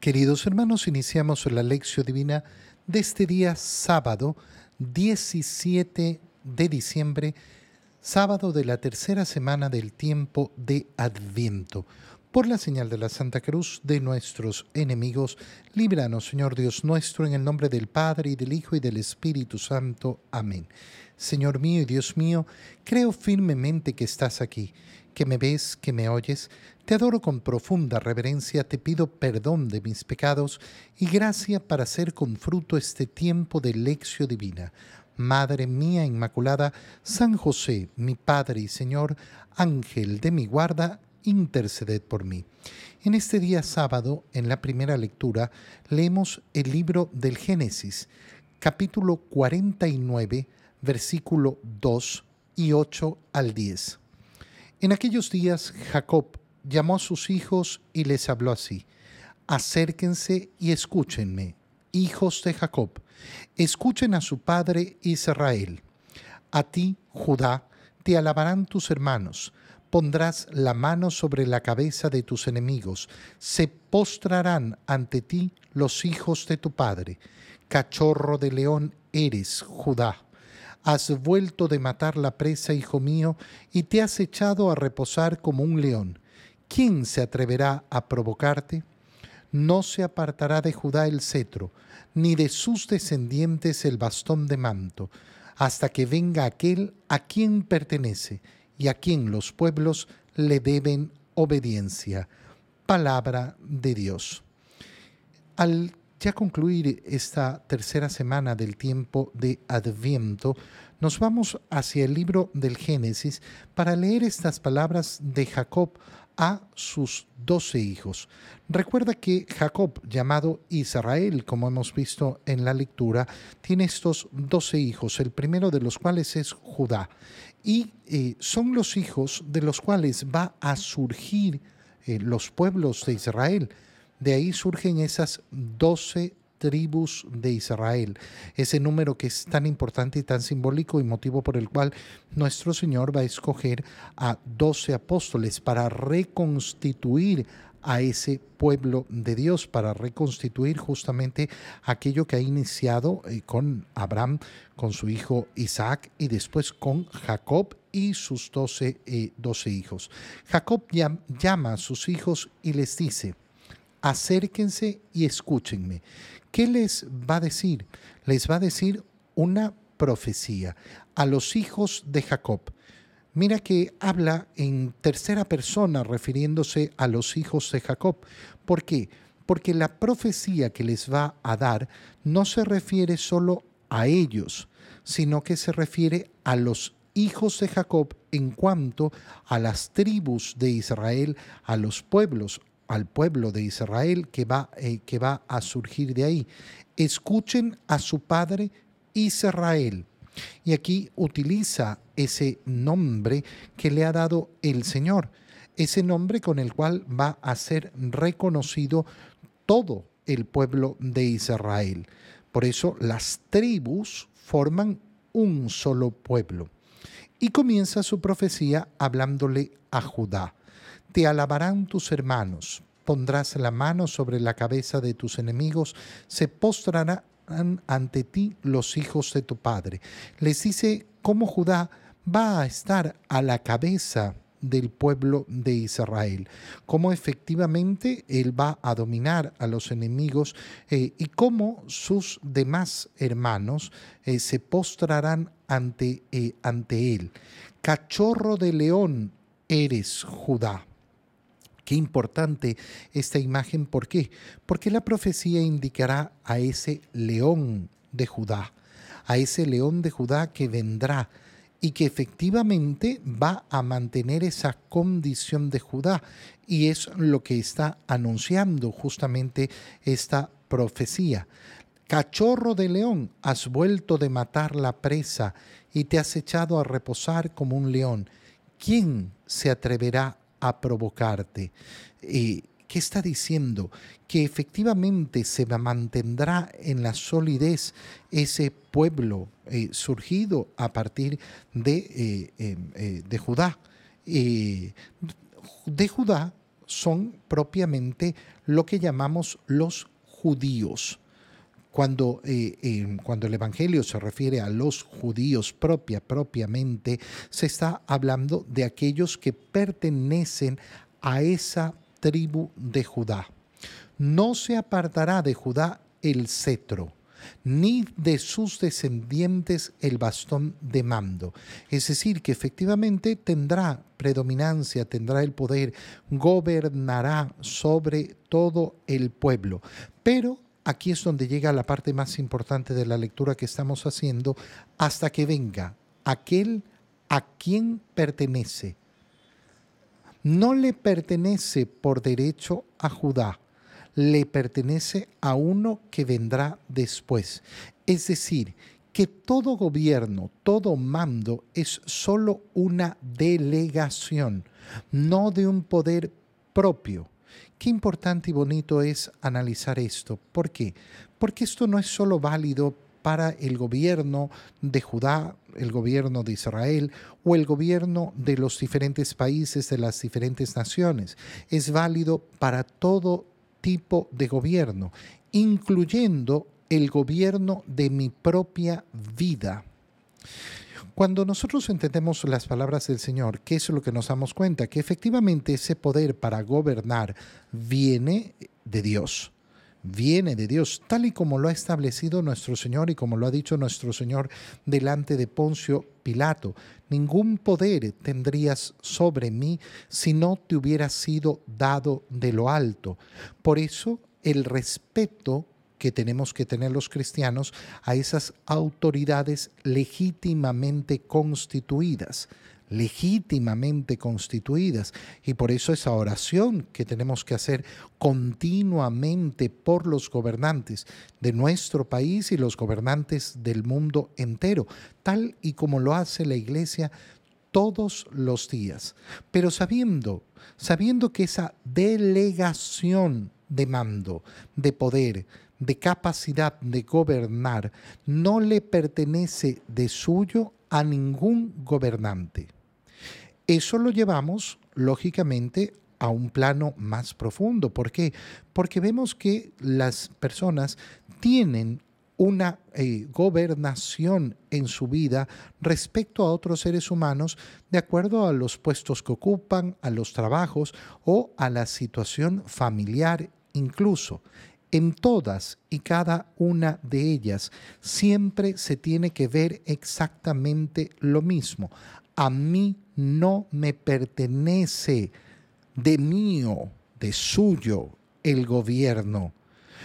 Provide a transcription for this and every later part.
Queridos hermanos, iniciamos la lección divina de este día sábado 17 de diciembre, sábado de la tercera semana del tiempo de Adviento. Por la señal de la Santa Cruz de nuestros enemigos, líbranos, Señor Dios nuestro, en el nombre del Padre y del Hijo y del Espíritu Santo. Amén. Señor mío y Dios mío, creo firmemente que estás aquí que me ves, que me oyes, te adoro con profunda reverencia, te pido perdón de mis pecados y gracia para hacer con fruto este tiempo de lección divina. Madre mía Inmaculada, San José, mi Padre y Señor, Ángel de mi guarda, interceded por mí. En este día sábado, en la primera lectura, leemos el libro del Génesis, capítulo 49, versículo 2 y 8 al 10. En aquellos días Jacob llamó a sus hijos y les habló así, acérquense y escúchenme, hijos de Jacob, escuchen a su padre Israel. A ti, Judá, te alabarán tus hermanos, pondrás la mano sobre la cabeza de tus enemigos, se postrarán ante ti los hijos de tu padre. Cachorro de león eres, Judá Has vuelto de matar la presa, hijo mío, y te has echado a reposar como un león. ¿Quién se atreverá a provocarte? No se apartará de Judá el cetro, ni de sus descendientes el bastón de manto, hasta que venga aquel a quien pertenece y a quien los pueblos le deben obediencia. Palabra de Dios. Al ya concluir esta tercera semana del tiempo de Adviento, nos vamos hacia el libro del Génesis para leer estas palabras de Jacob a sus doce hijos. Recuerda que Jacob, llamado Israel, como hemos visto en la lectura, tiene estos doce hijos, el primero de los cuales es Judá, y eh, son los hijos de los cuales va a surgir eh, los pueblos de Israel. De ahí surgen esas doce tribus de Israel, ese número que es tan importante y tan simbólico y motivo por el cual nuestro Señor va a escoger a doce apóstoles para reconstituir a ese pueblo de Dios para reconstituir justamente aquello que ha iniciado eh, con Abraham, con su hijo Isaac y después con Jacob y sus doce, eh, hijos. Jacob llama a sus hijos y les dice, acérquense y escúchenme. ¿Qué les va a decir? Les va a decir una profecía a los hijos de Jacob. Mira que habla en tercera persona refiriéndose a los hijos de Jacob. ¿Por qué? Porque la profecía que les va a dar no se refiere solo a ellos, sino que se refiere a los hijos de Jacob en cuanto a las tribus de Israel, a los pueblos, al pueblo de Israel que va, eh, que va a surgir de ahí. Escuchen a su padre Israel. Y aquí utiliza ese nombre que le ha dado el Señor, ese nombre con el cual va a ser reconocido todo el pueblo de Israel. Por eso las tribus forman un solo pueblo. Y comienza su profecía hablándole a Judá. Te alabarán tus hermanos, pondrás la mano sobre la cabeza de tus enemigos, se postrarán ante ti los hijos de tu padre. Les dice cómo Judá va a estar a la cabeza del pueblo de Israel, cómo efectivamente él va a dominar a los enemigos eh, y cómo sus demás hermanos eh, se postrarán ante, eh, ante él. Cachorro de león eres Judá. Qué importante esta imagen, ¿por qué? Porque la profecía indicará a ese león de Judá, a ese león de Judá que vendrá y que efectivamente va a mantener esa condición de Judá. Y es lo que está anunciando justamente esta profecía. Cachorro de león, has vuelto de matar la presa y te has echado a reposar como un león. ¿Quién se atreverá a provocarte. ¿Qué está diciendo? Que efectivamente se mantendrá en la solidez ese pueblo eh, surgido a partir de, eh, em, eh, de Judá. de Judá son propiamente lo que llamamos los judíos. Cuando, eh, cuando, el Evangelio se refiere a los judíos propia, propiamente, se está hablando de aquellos que pertenecen a esa tribu de Judá. No se apartará de Judá el cetro ni de sus descendientes el bastón de mando. Es decir, que efectivamente tendrá predominancia, tendrá el poder, gobernará sobre todo el pueblo. Pero aquí es donde llega la parte más importante de la lectura que estamos haciendo, hasta que venga aquel a quien pertenece. No le pertenece por derecho a Judá, le pertenece a uno que vendrá después. Es decir, que todo gobierno, todo mando es solo una delegación, no de un poder propio. Qué importante y bonito es analizar esto. ¿Por qué? Porque esto no es solo válido para el gobierno de Judá, el gobierno de Israel o el gobierno de los diferentes países, de las diferentes naciones. Es válido para todo tipo de gobierno, incluyendo el gobierno de mi propia vida. Cuando nosotros entendemos las palabras del Señor, ¿qué es lo que nos damos cuenta? Que efectivamente ese poder para gobernar viene de Dios viene de Dios, tal y como lo ha establecido nuestro Señor y como lo ha dicho nuestro Señor delante de Poncio Pilato. Ningún poder tendrías sobre mí si no te hubiera sido dado de lo alto. Por eso el respeto que tenemos que tener los cristianos a esas autoridades legítimamente constituidas legítimamente constituidas. Y por eso esa oración que tenemos que hacer continuamente por los gobernantes de nuestro país y los gobernantes del mundo entero, tal y como lo hace la Iglesia todos los días. Pero sabiendo, sabiendo que esa delegación de mando, de poder, de capacidad de gobernar, no le pertenece de suyo a ningún gobernante. Eso lo llevamos, lógicamente, a un plano más profundo. ¿Por qué? Porque vemos que las personas tienen una eh, gobernación en su vida respecto a otros seres humanos de acuerdo a los puestos que ocupan, a los trabajos o a la situación familiar incluso. En todas y cada una de ellas siempre se tiene que ver exactamente lo mismo. A mí no me pertenece de mío, de suyo, el gobierno,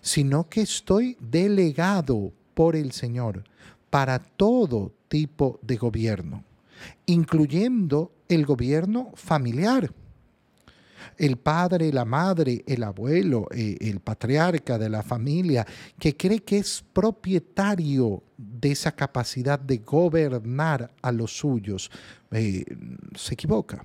sino que estoy delegado por el Señor para todo tipo de gobierno, incluyendo el gobierno familiar. El padre, la madre, el abuelo, eh, el patriarca de la familia, que cree que es propietario de esa capacidad de gobernar a los suyos, eh, se equivoca,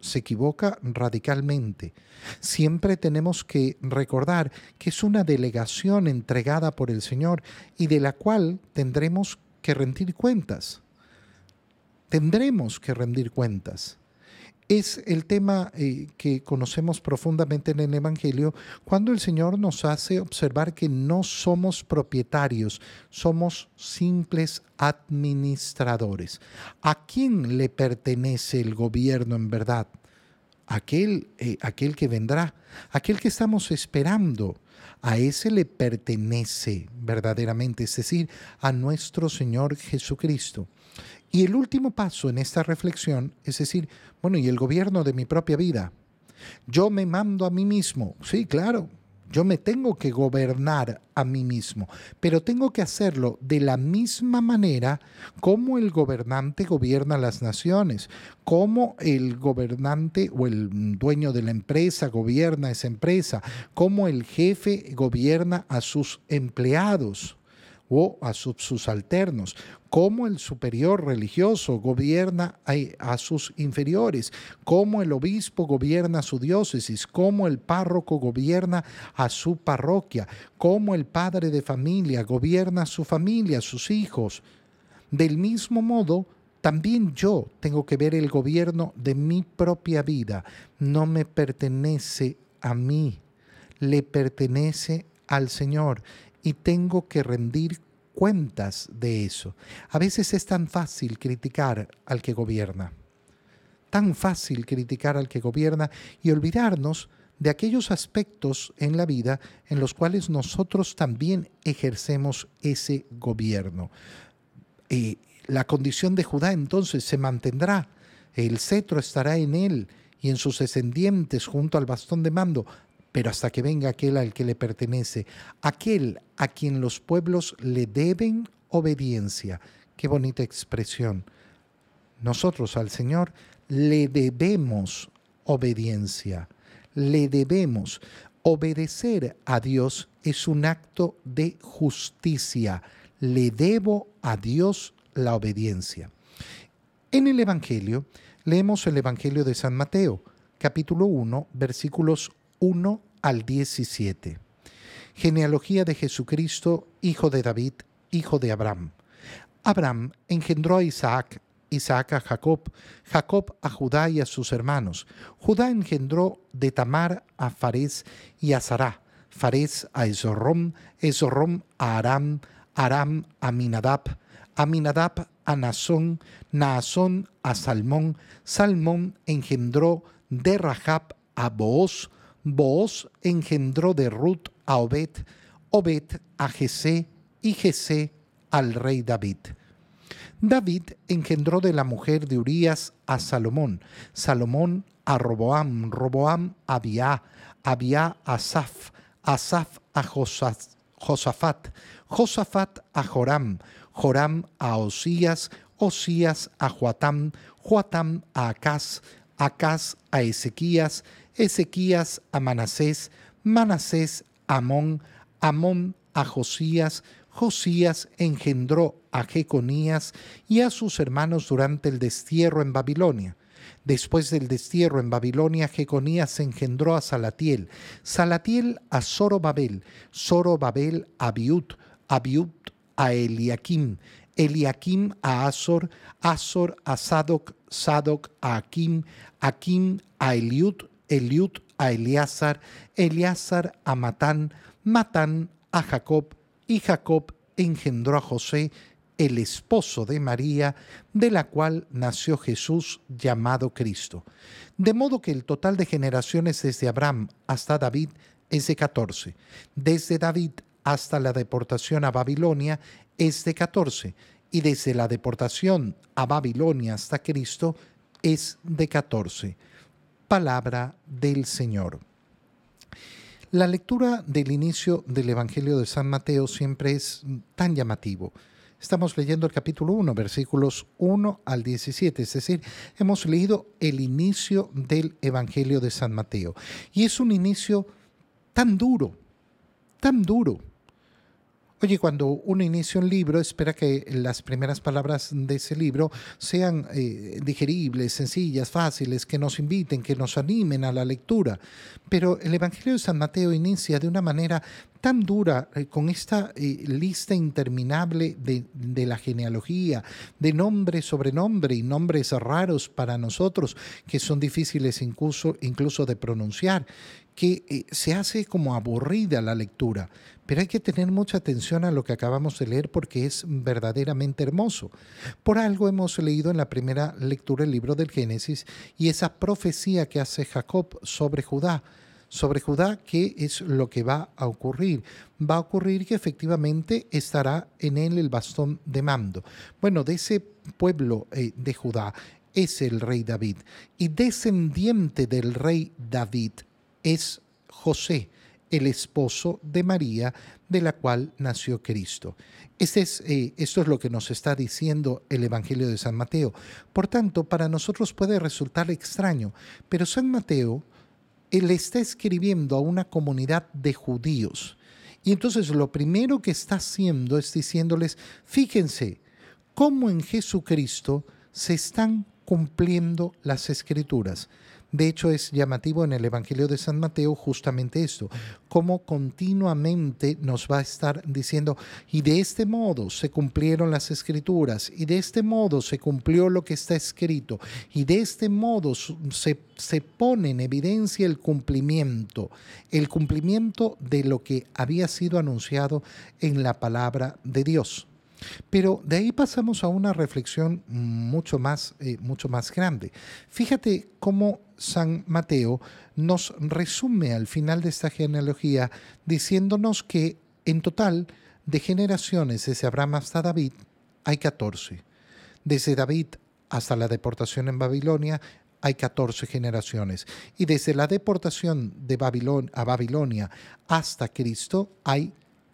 se equivoca radicalmente. Siempre tenemos que recordar que es una delegación entregada por el Señor y de la cual tendremos que rendir cuentas. Tendremos que rendir cuentas es el tema eh, que conocemos profundamente en el Evangelio cuando el Señor nos hace observar que no somos propietarios, somos simples administradores. ¿A quién le pertenece el gobierno en verdad? Aquel, eh, aquel que vendrá, aquel que estamos esperando. A ese le pertenece verdaderamente, es decir, a nuestro Señor Jesucristo. Y el último paso en esta reflexión es decir, bueno, ¿y el gobierno de mi propia vida? Yo me mando a mí mismo. Sí, claro, yo me tengo que gobernar a mí mismo, pero tengo que hacerlo de la misma manera como el gobernante gobierna las naciones, como el gobernante o el dueño de la empresa gobierna esa empresa, como el jefe gobierna a sus empleados o a sus subalternos, cómo el superior religioso gobierna a, sus inferiores, cómo el obispo gobierna a su diócesis, cómo el párroco gobierna a su parroquia, cómo el padre de familia gobierna a su familia, a sus hijos. Del mismo modo, También yo tengo que ver el gobierno de mi propia vida. No me pertenece a mí, le pertenece al Señor y tengo que rendir cuentas de eso. A veces es tan fácil criticar al que gobierna, tan fácil criticar al que gobierna y olvidarnos de aquellos aspectos en la vida en los cuales nosotros también ejercemos ese gobierno. Eh, la condición de Judá entonces se mantendrá, el cetro estará en él y en sus descendientes junto al bastón de mando, pero hasta que venga aquel al que le pertenece, aquel a quien los pueblos le deben obediencia. Qué bonita expresión. Nosotros al Señor le debemos obediencia, le debemos. Obedecer a Dios es un acto de justicia. Le debo a Dios la obediencia. En el Evangelio, leemos el Evangelio de San Mateo, capítulo 1, versículos 1 al 17. Genealogía de Jesucristo, hijo de David, hijo de Abraham. Abraham engendró a Isaac, Isaac a Jacob, Jacob a Judá y a sus hermanos. Judá engendró de Tamar a Fares y a Sará, Fares a Esorrom, Esorrom a Aram, Aram a Minadab, Aminadab a Nazón, Naasón a Salmón, Salmón engendró de Rahab a Booz, Booz engendró de Ruth a Obed, Obed a Jesé y Jesé al rey David. David engendró de la mujer de Urías a Salomón, Salomón a Roboam, Roboam a Abia, Abia a Asaf, Asaf a Josafat, Josafat a Joram, Joram a Osías, Osías a Joatam, Joatam a Acaz, Acaz a Ezequías, Ezequías a Manasés, Manasés a Amón, Amón a Josías, Josías engendró a Jeconías y a sus hermanos durante el destierro en Babilonia. Después del destierro en Babilonia, Jeconías engendró a Salatiel, Salatiel a Zorobabel, Zorobabel a Abiud, Abiud a Eliakim, Eliakim a Azor, Azor a Sadoc, Sadoc a Akim, Akim a Eliud, Eliud a Eleazar, Eleazar a Matán, Matán a Jacob, y Jacob engendró a José, el esposo de María, de la cual nació Jesús llamado Cristo. De modo que el total de generaciones desde Abraham hasta David es de 14. Desde David hasta la deportación a Babilonia es de 14. Y desde la deportación a Babilonia hasta Cristo es de 14 palabra del Señor. La lectura del inicio del Evangelio de San Mateo siempre es tan llamativo. Estamos leyendo el capítulo 1, versículos 1 al 17, es decir, hemos leído el inicio del Evangelio de San Mateo. Y es un inicio tan duro, tan duro Oye, cuando uno inicia un libro, espera que las primeras palabras de ese libro sean eh, digeribles, sencillas, fáciles, que nos inviten, que nos animen a la lectura. Pero el Evangelio de San Mateo inicia de una manera tan dura, eh, con esta eh, lista interminable de, la genealogía, de nombre sobre nombre y nombres raros para nosotros, que son difíciles incluso de pronunciar, que se hace como aburrida la lectura. Pero hay que tener mucha atención a lo que acabamos de leer porque es verdaderamente hermoso. Por algo hemos leído en la primera lectura el libro del Génesis y esa profecía que hace Jacob sobre Judá. Sobre Judá, ¿qué es lo que va a ocurrir? Va a ocurrir que efectivamente estará en él el bastón de mando. Bueno, de ese pueblo eh, de Judá es el rey David y descendiente del rey David es José el esposo de María, de la cual nació Cristo. Este es, eh, esto es lo que nos está diciendo el Evangelio de San Mateo. Por tanto, para nosotros puede resultar extraño, pero San Mateo él está escribiendo a una comunidad de judíos. Y entonces lo primero que está haciendo es diciéndoles, fíjense cómo en Jesucristo se están cumpliendo las escrituras. De hecho, es llamativo en el Evangelio de San Mateo justamente esto, cómo continuamente nos va a estar diciendo, y de este modo se cumplieron las escrituras, y de este modo se cumplió lo que está escrito, y de este modo se, se pone en evidencia el cumplimiento, el cumplimiento de lo que había sido anunciado en la palabra de Dios. Pero de ahí pasamos a una reflexión mucho más, eh, mucho más grande. Fíjate cómo San Mateo nos resume al final de esta genealogía diciéndonos que en total de generaciones desde Abraham hasta David hay 14. Desde David hasta la deportación en Babilonia hay 14 generaciones. Y desde la deportación de Babilonia a Babilonia hasta Cristo hay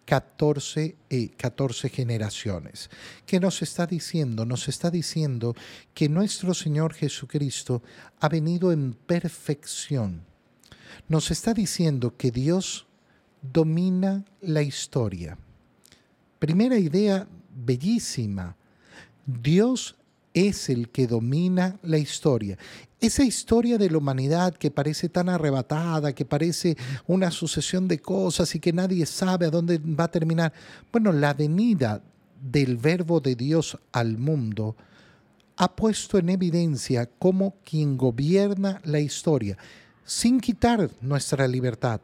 14, 14 eh, generaciones. ¿Qué nos está diciendo? Nos está diciendo que nuestro Señor Jesucristo ha venido en perfección. Nos está diciendo que Dios domina la historia. Primera idea bellísima. Dios es el que domina la historia. Esa historia de la humanidad que parece tan arrebatada, que parece una sucesión de cosas y que nadie sabe a dónde va a terminar. Bueno, la venida del verbo de Dios al mundo ha puesto en evidencia cómo quien gobierna la historia, sin quitar nuestra libertad,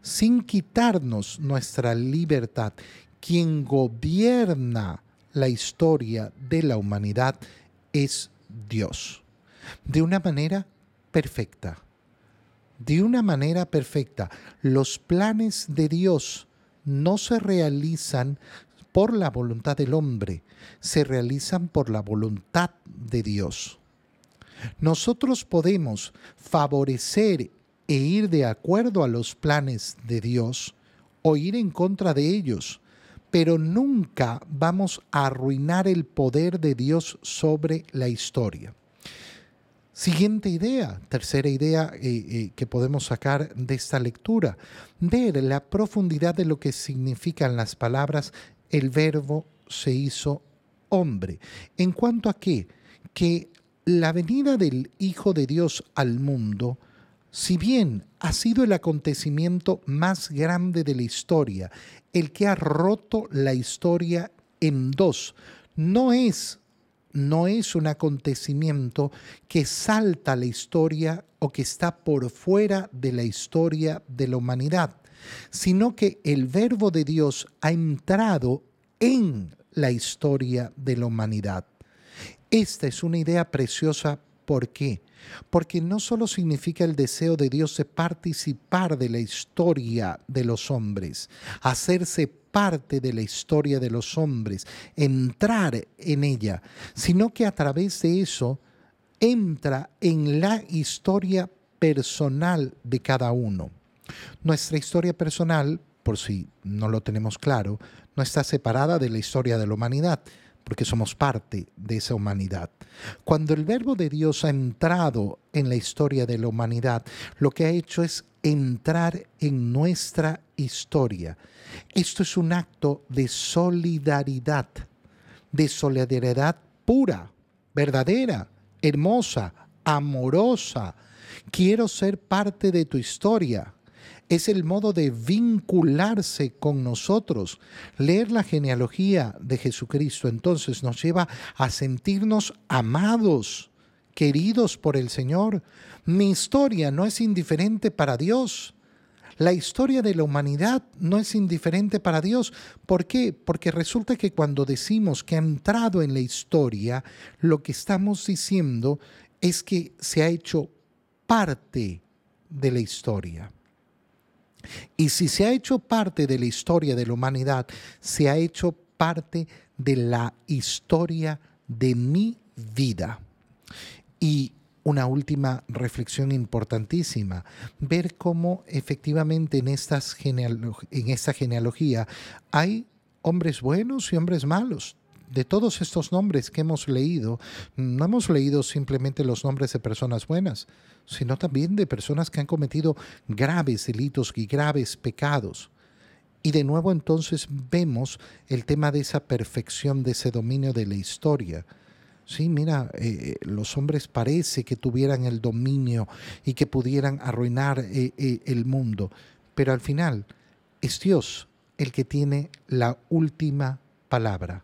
sin quitarnos nuestra libertad, quien gobierna la historia de la humanidad es Dios de una manera perfecta. De una manera perfecta. Los planes de Dios no se realizan por la voluntad del hombre, se realizan por la voluntad de Dios. Nosotros podemos favorecer e ir de acuerdo a los planes de Dios o ir en contra de ellos, pero nunca vamos a arruinar el poder de Dios sobre la historia. Siguiente idea, tercera idea eh, eh, que podemos sacar de esta lectura, ver la profundidad de lo que significan las palabras el verbo se hizo hombre. ¿En cuanto a qué? Que la venida del Hijo de Dios al mundo, si bien ha sido el acontecimiento más grande de la historia, el que ha roto la historia en dos, no es no es un acontecimiento que salta la historia o que está por fuera de la historia de la humanidad, sino que el verbo de Dios ha entrado en la historia de la humanidad. Esta es una idea preciosa. ¿Por qué? Porque no solo significa el deseo de Dios de participar de la historia de los hombres, hacerse parte de la historia de los hombres, entrar en ella, sino que a través de eso entra en la historia personal de cada uno. Nuestra historia personal, por si no lo tenemos claro, no está separada de la historia de la humanidad, porque somos parte de esa humanidad. Cuando el verbo de Dios ha entrado en la historia de la humanidad, lo que ha hecho es entrar en nuestra historia. Esto es un acto de solidaridad, de solidaridad pura, verdadera, hermosa, amorosa. Quiero ser parte de tu historia. Es el modo de vincularse con nosotros. Leer la genealogía de Jesucristo entonces nos lleva a sentirnos amados, queridos por el Señor. Mi historia no es indiferente para Dios. La historia de la humanidad no es indiferente para Dios. ¿Por qué? Porque resulta que cuando decimos que ha entrado en la historia, lo que estamos diciendo es que se ha hecho parte de la historia. Y si se ha hecho parte de la historia de la humanidad, se ha hecho parte de la historia de mi vida. Y una última reflexión importantísima, ver cómo efectivamente en, esta genealogía hay hombres buenos y hombres malos. De todos estos nombres que hemos leído, no hemos leído simplemente los nombres de personas buenas, sino también de personas que han cometido graves delitos y graves pecados. Y de nuevo entonces vemos el tema de esa perfección, de ese dominio de la historia Sí, mira, eh, eh, los hombres parece que tuvieran el dominio y que pudieran arruinar eh, el mundo, pero al final es Dios el que tiene la última palabra.